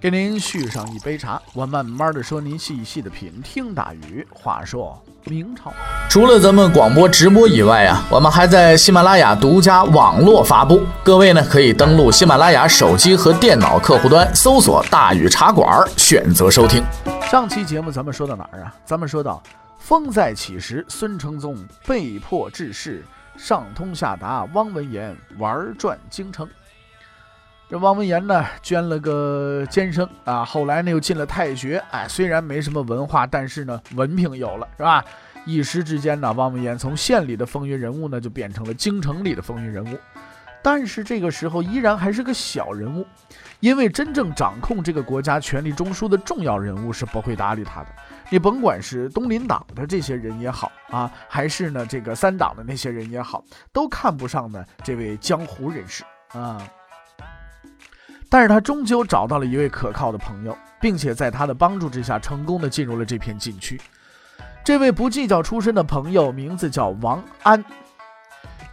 给您续上一杯茶，我慢慢的说，您细细的品。听大宇话说明朝，除了咱们广播直播以外啊，我们还在喜马拉雅独家网络发布。各位呢，可以登录喜马拉雅手机和电脑客户端，搜索“大宇茶馆”，选择收听。上期节目咱们说到哪儿啊？咱们说到风再起时，孙承宗被迫致仕，上通下达，汪文言玩转京城。这汪文言呢，捐了个监生啊，后来呢又进了太学，哎，虽然没什么文化，但是呢文凭有了，是吧？一时之间呢，汪文言从县里的风云人物呢，就变成了京城里的风云人物。但是这个时候依然还是个小人物，因为真正掌控这个国家权力中枢的重要人物是不会搭理他的。你甭管是东林党的这些人也好啊，还是呢这个三党的那些人也好，都看不上呢这位江湖人士啊。但是他终究找到了一位可靠的朋友，并且在他的帮助之下，成功的进入了这片禁区。这位不计较出身的朋友，名字叫王安。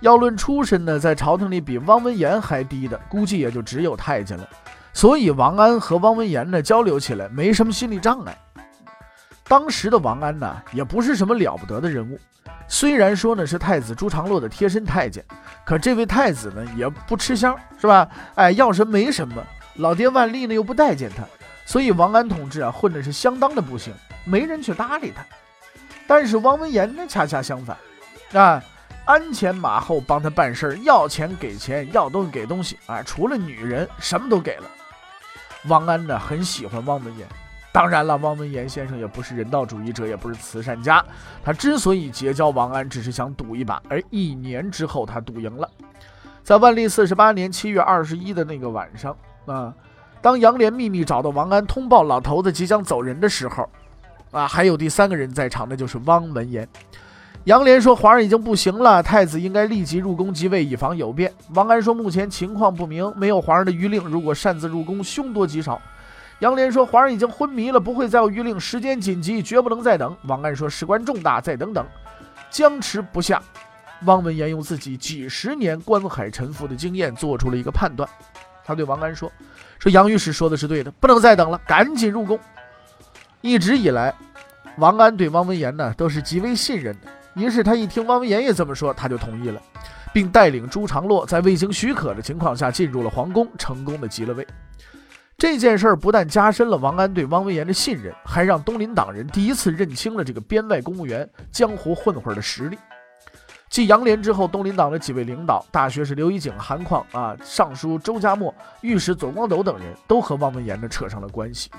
要论出身呢，在朝廷里比汪文言还低的，估计也就只有太监了。所以王安和汪文言呢交流起来没什么心理障碍。当时的王安呢，也不是什么了不得的人物。虽然说呢是太子朱常洛的贴身太监，可这位太子呢也不吃香，是吧？哎，要什么没什么，老爹万历呢又不待见他，所以王安同志啊混的是相当的不行，没人去搭理他。但是汪文言呢恰恰相反，啊，鞍前马后帮他办事儿，要钱给钱，要东西给东西，啊，除了女人什么都给了。王安呢很喜欢汪文言。当然了，汪文言先生也不是人道主义者，也不是慈善家。他之所以结交王安，只是想赌一把。而一年之后，他赌赢了。在万历四十八年七月二十一的那个晚上，啊，当杨涟秘密找到王安，通报老头子即将走人的时候，啊，还有第三个人在场，那就是汪文言。杨涟说：“皇上已经不行了，太子应该立即入宫即位，以防有变。”王安说：“目前情况不明，没有皇上的谕令，如果擅自入宫，凶多吉少。”杨涟说：“皇上已经昏迷了，不会再有谕令，时间紧急，绝不能再等。”王安说：“事关重大，再等等。”僵持不下，汪文言用自己几十年观海沉浮的经验做出了一个判断。他对王安说：“说杨御史说的是对的，不能再等了，赶紧入宫。”一直以来，王安对汪文言呢都是极为信任的。于是他一听汪文言也这么说，他就同意了，并带领朱常洛在未经许可的情况下进入了皇宫，成功的即了位。这件事儿不但加深了王安对汪文言的信任，还让东林党人第一次认清了这个编外公务员、江湖混混的实力。继杨涟之后，东林党的几位领导，大学士刘一景、韩况啊，尚书周家墨、御史左光斗等人都和汪文言呢扯上了关系。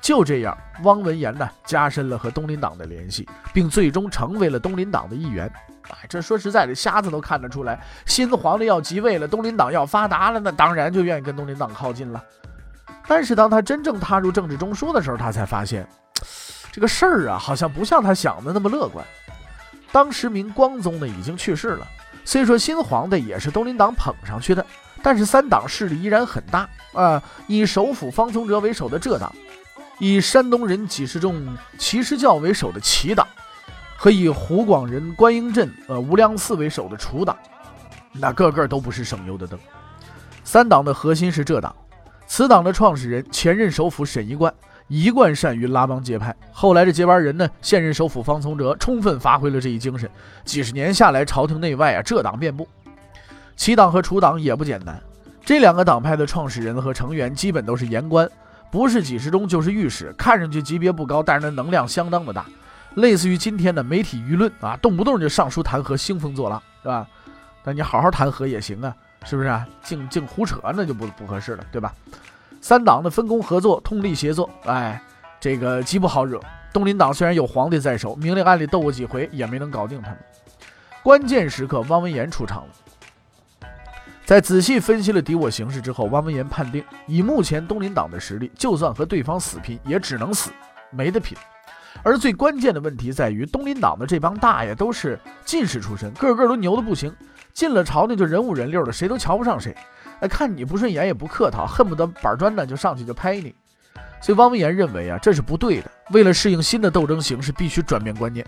就这样，汪文言呢加深了和东林党的联系，并最终成为了东林党的一员。哎，这说实在的，瞎子都看得出来，新皇帝要即位了，东林党要发达了，那当然就愿意跟东林党靠近了。但是当他真正踏入政治中枢的时候，他才发现，这个事儿啊，好像不像他想的那么乐观。当时明光宗呢已经去世了，虽说新皇帝也是东林党捧上去的，但是三党势力依然很大啊。以首辅方从哲为首的浙党，以山东人几十众齐师教为首的齐党。和以湖广人关英镇、呃无量寺为首的楚党，那个个都不是省油的灯。三党的核心是这党，此党的创始人前任首辅沈一贯一贯善于拉帮结派，后来的接班人呢，现任首辅方从哲充分发挥了这一精神。几十年下来，朝廷内外啊，这党遍布。齐党和楚党也不简单，这两个党派的创始人和成员基本都是言官，不是几十中就是御史，看上去级别不高，但是那能量相当的大。类似于今天的媒体舆论啊，动不动就上书弹劾、兴风作浪，是吧？那你好好弹劾也行啊，是不是啊？净净胡扯那就不不合适了，对吧？三党的分工合作、通力协作，哎，这个极不好惹。东林党虽然有皇帝在手，明里暗里斗过几回，也没能搞定他们。关键时刻，汪文言出场了。在仔细分析了敌我形势之后，汪文言判定，以目前东林党的实力，就算和对方死拼，也只能死，没得拼。而最关键的问题在于，东林党的这帮大爷都是进士出身，个个都牛的不行，进了朝廷就人五人六的，谁都瞧不上谁。哎，看你不顺眼也不客套，恨不得板砖呢就上去就拍你。所以汪文言认为啊，这是不对的。为了适应新的斗争形势，必须转变观念。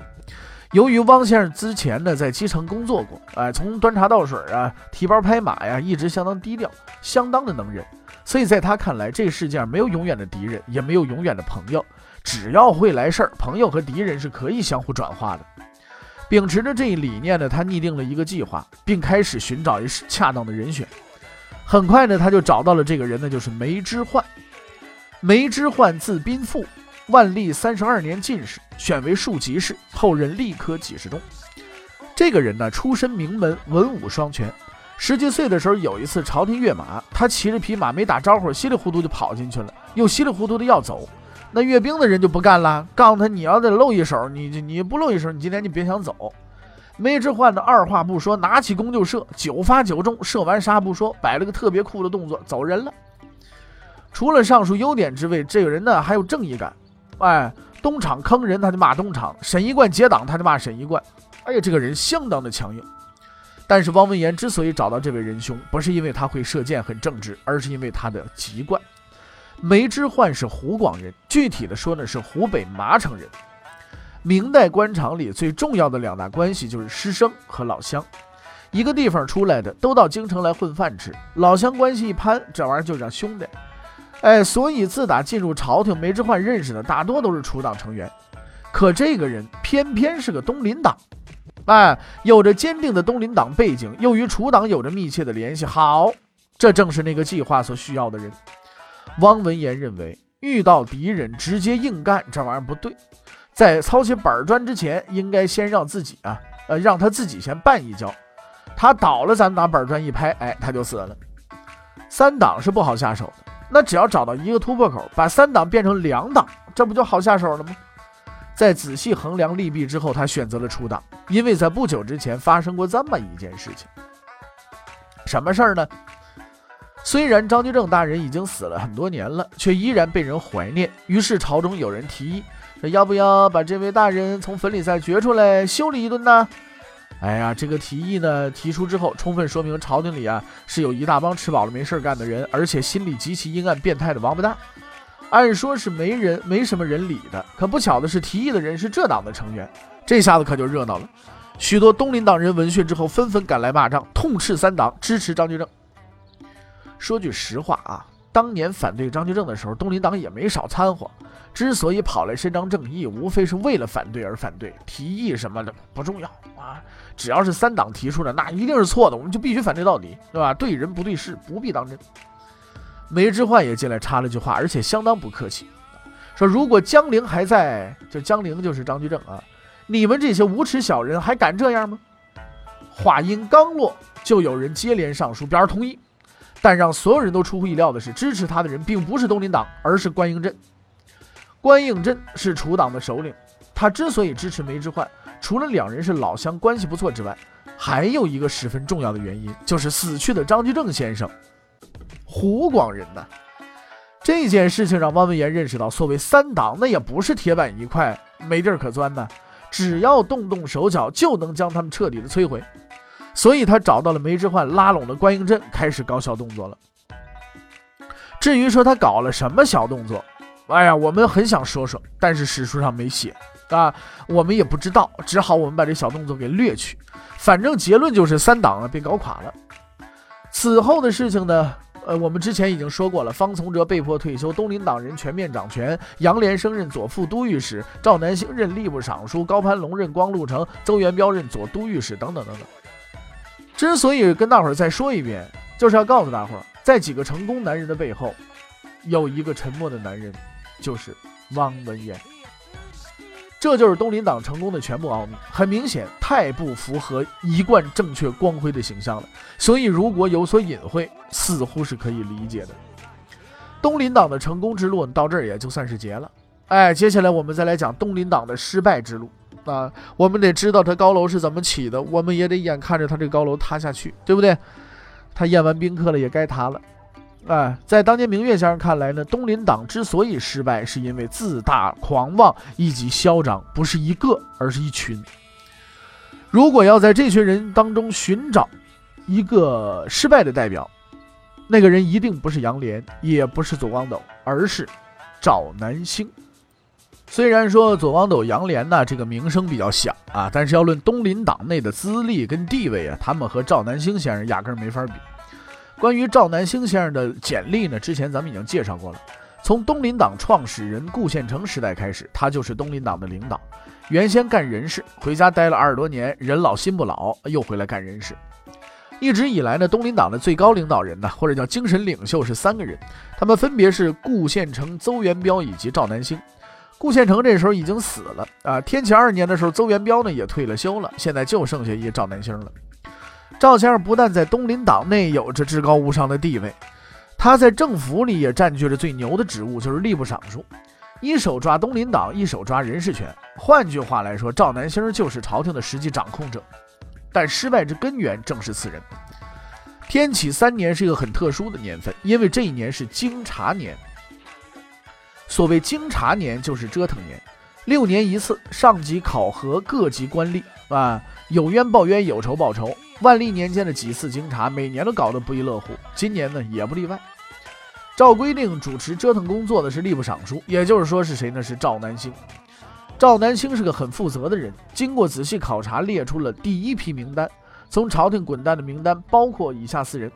由于汪先生之前呢在基层工作过，哎，从端茶倒水啊、提包拍马呀，一直相当低调，相当的能忍。所以在他看来，这个世界上没有永远的敌人，也没有永远的朋友。只要会来事儿，朋友和敌人是可以相互转化的。秉持着这一理念呢，他拟定了一个计划，并开始寻找一恰当的人选。很快呢，他就找到了这个人呢，就是梅之焕。梅之焕字宾富，万历三十二年进士，选为庶吉士，后任吏科给事中。这个人呢，出身名门，文武双全。十几岁的时候，有一次朝廷阅马，他骑着匹马没打招呼，稀里糊涂就跑进去了，又稀里糊涂的要走。那阅兵的人就不干了，告诉他你要得露一手，你你不露一手，你今天就别想走。梅之焕的二话不说，拿起弓就射，九发九中，射完啥不说，摆了个特别酷的动作，走人了。除了上述优点之外，这个人呢还有正义感。哎，东厂坑人他就骂东厂，沈一贯结党他就骂沈一贯。哎呀，这个人相当的强硬。但是汪文言之所以找到这位仁兄，不是因为他会射箭很正直，而是因为他的籍贯。梅之焕是湖广人，具体的说呢是湖北麻城人。明代官场里最重要的两大关系就是师生和老乡，一个地方出来的都到京城来混饭吃，老乡关系一攀，这玩意儿就叫兄弟。哎，所以自打进入朝廷，梅之焕认识的大多都是楚党成员，可这个人偏偏是个东林党，哎，有着坚定的东林党背景，又与楚党有着密切的联系。好，这正是那个计划所需要的人。汪文言认为，遇到敌人直接硬干这玩意儿不对，在操起板砖之前，应该先让自己啊，呃，让他自己先绊一跤，他倒了，咱拿板砖一拍，哎，他就死了。三党是不好下手的，那只要找到一个突破口，把三档变成两档，这不就好下手了吗？在仔细衡量利弊之后，他选择了出档，因为在不久之前发生过这么一件事情。什么事儿呢？虽然张居正大人已经死了很多年了，却依然被人怀念。于是朝中有人提议，说要不要把这位大人从坟里再掘出来修理一顿呢？哎呀，这个提议呢提出之后，充分说明朝廷里啊是有一大帮吃饱了没事干的人，而且心里极其阴暗变态的王八蛋。按说是没人没什么人理的，可不巧的是，提议的人是这党的成员，这下子可就热闹了。许多东林党人闻讯之后，纷纷赶来骂仗，痛斥三党，支持张居正。说句实话啊，当年反对张居正的时候，东林党也没少掺和。之所以跑来伸张正义，无非是为了反对而反对，提议什么的不重要啊。只要是三党提出的，那一定是错的，我们就必须反对到底，对吧？对人不对事，不必当真。梅之焕也进来插了句话，而且相当不客气，说如果江陵还在，就江陵就是张居正啊，你们这些无耻小人还敢这样吗？话音刚落，就有人接连上书表示同意。但让所有人都出乎意料的是，支持他的人并不是东林党，而是关应镇。关应镇是楚党的首领，他之所以支持梅之焕，除了两人是老乡，关系不错之外，还有一个十分重要的原因，就是死去的张居正先生，湖广人呐。这件事情让汪文言认识到，所谓三党，那也不是铁板一块，没地儿可钻的，只要动动手脚，就能将他们彻底的摧毁。所以他找到了梅之焕，拉拢了关英镇，开始搞小动作了。至于说他搞了什么小动作，哎呀，我们很想说说，但是史书上没写啊，我们也不知道，只好我们把这小动作给略去。反正结论就是三党啊被搞垮了。此后的事情呢，呃，我们之前已经说过了，方从哲被迫退休，东林党人全面掌权，杨连生任左副都御史，赵南星任吏部尚书，高攀龙任光禄丞，邹元彪任左都御史，等等等等。之所以跟大伙儿再说一遍，就是要告诉大伙儿，在几个成功男人的背后，有一个沉默的男人，就是汪文言。这就是东林党成功的全部奥秘。很明显，太不符合一贯正确光辉的形象了。所以，如果有所隐晦，似乎是可以理解的。东林党的成功之路到这儿也就算是结了。哎，接下来我们再来讲东林党的失败之路。啊，我们得知道他高楼是怎么起的，我们也得眼看着他这高楼塌下去，对不对？他宴完宾客了，也该塌了。哎，在当年明月先生看来呢，东林党之所以失败，是因为自大、狂妄以及嚣张，不是一个，而是一群。如果要在这群人当中寻找一个失败的代表，那个人一定不是杨涟，也不是左光斗，而是赵南星。虽然说左光斗、杨涟呢这个名声比较响啊，但是要论东林党内的资历跟地位啊，他们和赵南星先生压根儿没法比。关于赵南星先生的简历呢，之前咱们已经介绍过了。从东林党创始人顾宪成时代开始，他就是东林党的领导。原先干人事，回家待了二十多年，人老心不老，又回来干人事。一直以来呢，东林党的最高领导人呢，或者叫精神领袖是三个人，他们分别是顾宪成、邹元标以及赵南星。顾宪成这时候已经死了啊，天启二年的时候，邹元标呢也退了休了，现在就剩下一赵南星了。赵先生不但在东林党内有着至高无上的地位，他在政府里也占据着最牛的职务，就是吏部尚书，一手抓东林党，一手抓人事权。换句话来说，赵南星就是朝廷的实际掌控者。但失败之根源正是此人。天启三年是一个很特殊的年份，因为这一年是京察年。所谓京察年，就是折腾年，六年一次，上级考核各级官吏啊，有冤报冤，有仇报仇。万历年间的几次京察，每年都搞得不亦乐乎。今年呢，也不例外。照规定，主持折腾工作的是吏部尚书，也就是说是谁呢？是赵南星。赵南星是个很负责的人，经过仔细考察，列出了第一批名单。从朝廷滚蛋的名单包括以下四人：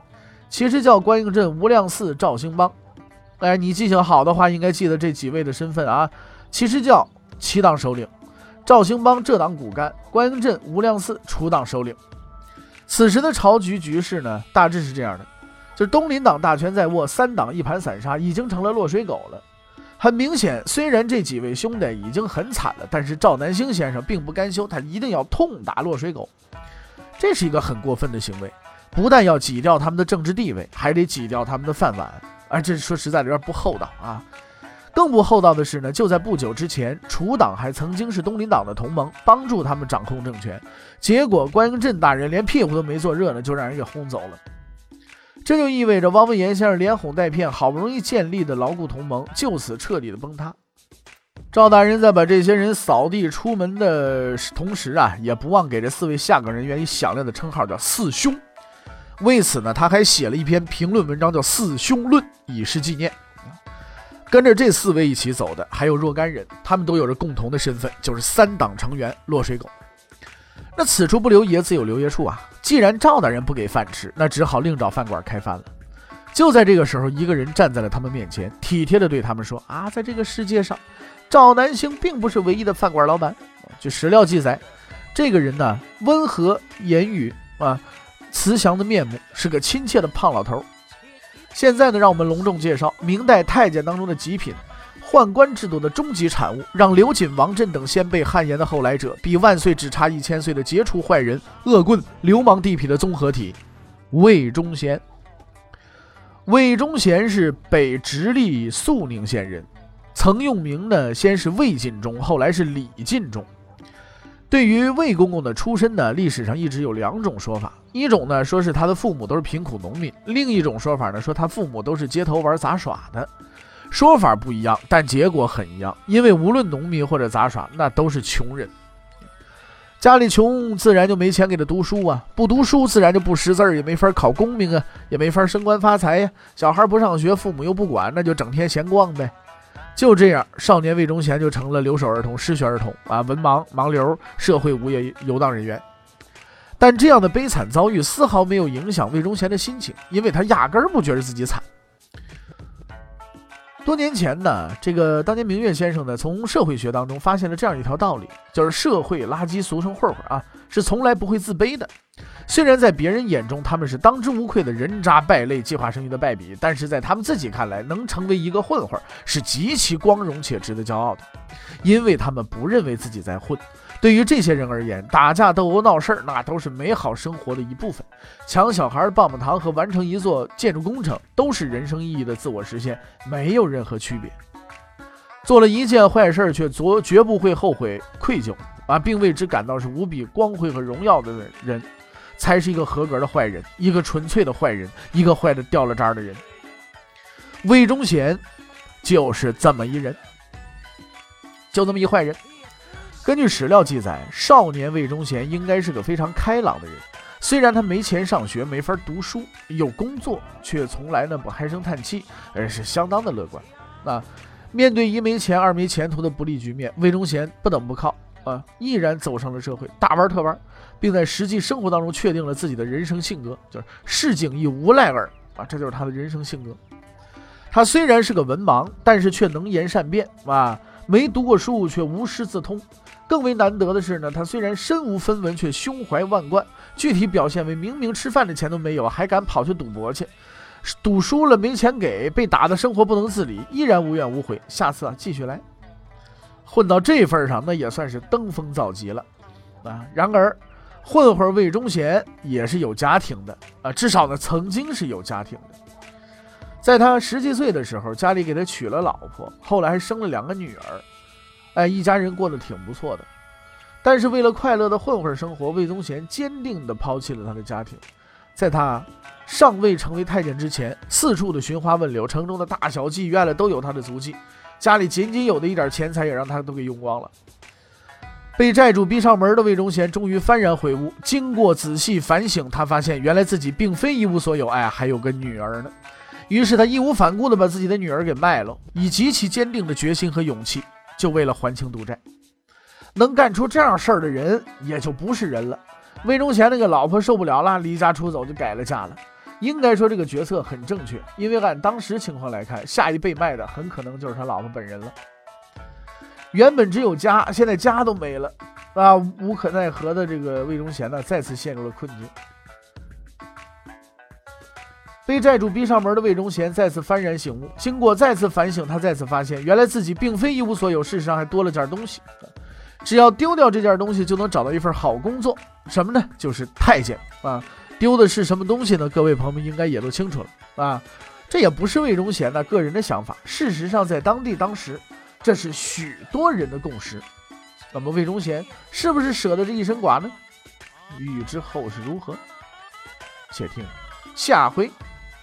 其实叫关应镇、吴亮嗣、赵兴邦。哎，你记性好的话，应该记得这几位的身份啊。其实叫七党首领：赵兴邦浙党骨干，关应镇、吴亮嗣楚党首领。此时的朝局局势呢，大致是这样的：就是东林党大权在握，三党一盘散沙，已经成了落水狗了。很明显，虽然这几位兄弟已经很惨了，但是赵南星先生并不甘休，他一定要痛打落水狗。这是一个很过分的行为，不但要挤掉他们的政治地位，还得挤掉他们的饭碗。而这说实在的有点不厚道啊！更不厚道的是呢，就在不久之前，楚党还曾经是东林党的同盟，帮助他们掌控政权。结果关英镇大人连屁股都没坐热呢，就让人给轰走了。这就意味着汪文言先生连哄带骗，好不容易建立的牢固同盟，就此彻底的崩塌。赵大人在把这些人扫地出门的同时啊，也不忘给这四位下岗人员以响亮的称号，叫四兄。为此呢，他还写了一篇评论文章，叫《四兄论》，以示纪念。跟着这四位一起走的还有若干人，他们都有着共同的身份，就是三党成员落水狗。那此处不留爷，自有留爷处啊！既然赵大人不给饭吃，那只好另找饭馆开饭了。就在这个时候，一个人站在了他们面前，体贴地对他们说：“啊，在这个世界上，赵南星并不是唯一的饭馆老板。据史料记载，这个人呢，温和言语啊，慈祥的面目，是个亲切的胖老头。”现在呢，让我们隆重介绍明代太监当中的极品，宦官制度的终极产物，让刘瑾、王振等先辈汗颜的后来者，比万岁只差一千岁的杰出坏人、恶棍、流氓地痞的综合体——魏忠贤。魏忠贤是北直隶肃宁县人，曾用名呢，先是魏晋忠，后来是李晋忠。对于魏公公的出身呢，历史上一直有两种说法。一种呢，说是他的父母都是贫苦农民；另一种说法呢，说他父母都是街头玩杂耍的。说法不一样，但结果很一样。因为无论农民或者杂耍，那都是穷人，家里穷，自然就没钱给他读书啊。不读书，自然就不识字儿，也没法考功名啊，也没法升官发财呀。小孩不上学，父母又不管，那就整天闲逛呗。就这样，少年魏忠贤就成了留守儿童、失学儿童啊，文盲、盲流、社会无业游荡人员。但这样的悲惨遭遇丝毫没有影响魏忠贤的心情，因为他压根儿不觉得自己惨。多年前呢，这个当年明月先生呢，从社会学当中发现了这样一条道理，就是社会垃圾，俗称混混啊，是从来不会自卑的。虽然在别人眼中他们是当之无愧的人渣败类、计划生育的败笔，但是在他们自己看来，能成为一个混混是极其光荣且值得骄傲的，因为他们不认为自己在混。对于这些人而言，打架斗殴闹事儿那都是美好生活的一部分，抢小孩棒棒糖和完成一座建筑工程都是人生意义的自我实现，没有任何区别。做了一件坏事却绝绝不会后悔愧疚啊，并为之感到是无比光辉和荣耀的人。才是一个合格的坏人，一个纯粹的坏人，一个坏的掉了渣的人。魏忠贤就是这么一人，就这么一坏人。根据史料记载，少年魏忠贤应该是个非常开朗的人。虽然他没钱上学，没法读书，有工作，却从来呢不唉声叹气，而是相当的乐观。啊，面对一没钱、二没前途的不利局面，魏忠贤不等不靠啊，毅然走上了社会，大玩特玩，并在实际生活当中确定了自己的人生性格，就是市井亦无赖儿啊，这就是他的人生性格。他虽然是个文盲，但是却能言善辩啊，没读过书却无师自通。更为难得的是呢，他虽然身无分文，却胸怀万贯。具体表现为：明明吃饭的钱都没有，还敢跑去赌博去，赌输了没钱给，被打的生活不能自理，依然无怨无悔。下次啊，继续来。混到这份上，那也算是登峰造极了啊。然而，混混魏忠贤也是有家庭的啊，至少呢，曾经是有家庭的。在他十几岁的时候，家里给他娶了老婆，后来还生了两个女儿。哎，一家人过得挺不错的，但是为了快乐的混混生活，魏忠贤坚定地抛弃了他的家庭。在他尚未成为太监之前，四处的寻花问柳，城中的大小妓院了都有他的足迹。家里仅仅有的一点钱财也让他都给用光了。被债主逼上门的魏忠贤终于幡然悔悟，经过仔细反省，他发现原来自己并非一无所有，哎，还有个女儿呢。于是他义无反顾地把自己的女儿给卖了，以极其坚定的决心和勇气。就为了还清赌债，能干出这样事儿的人也就不是人了。魏忠贤那个老婆受不了了，离家出走就改了嫁了。应该说这个决策很正确，因为按当时情况来看，下一被卖的很可能就是他老婆本人了。原本只有家，现在家都没了啊！无可奈何的这个魏忠贤呢，再次陷入了困境。被债主逼上门的魏忠贤再次幡然醒悟，经过再次反省，他再次发现，原来自己并非一无所有，事实上还多了件东西。只要丢掉这件东西，就能找到一份好工作，什么呢？就是太监啊！丢的是什么东西呢？各位朋友们应该也都清楚了啊！这也不是魏忠贤的个人的想法，事实上，在当地当时，这是许多人的共识。那么，魏忠贤是不是舍得这一身剐呢？欲知后事如何，且听下回。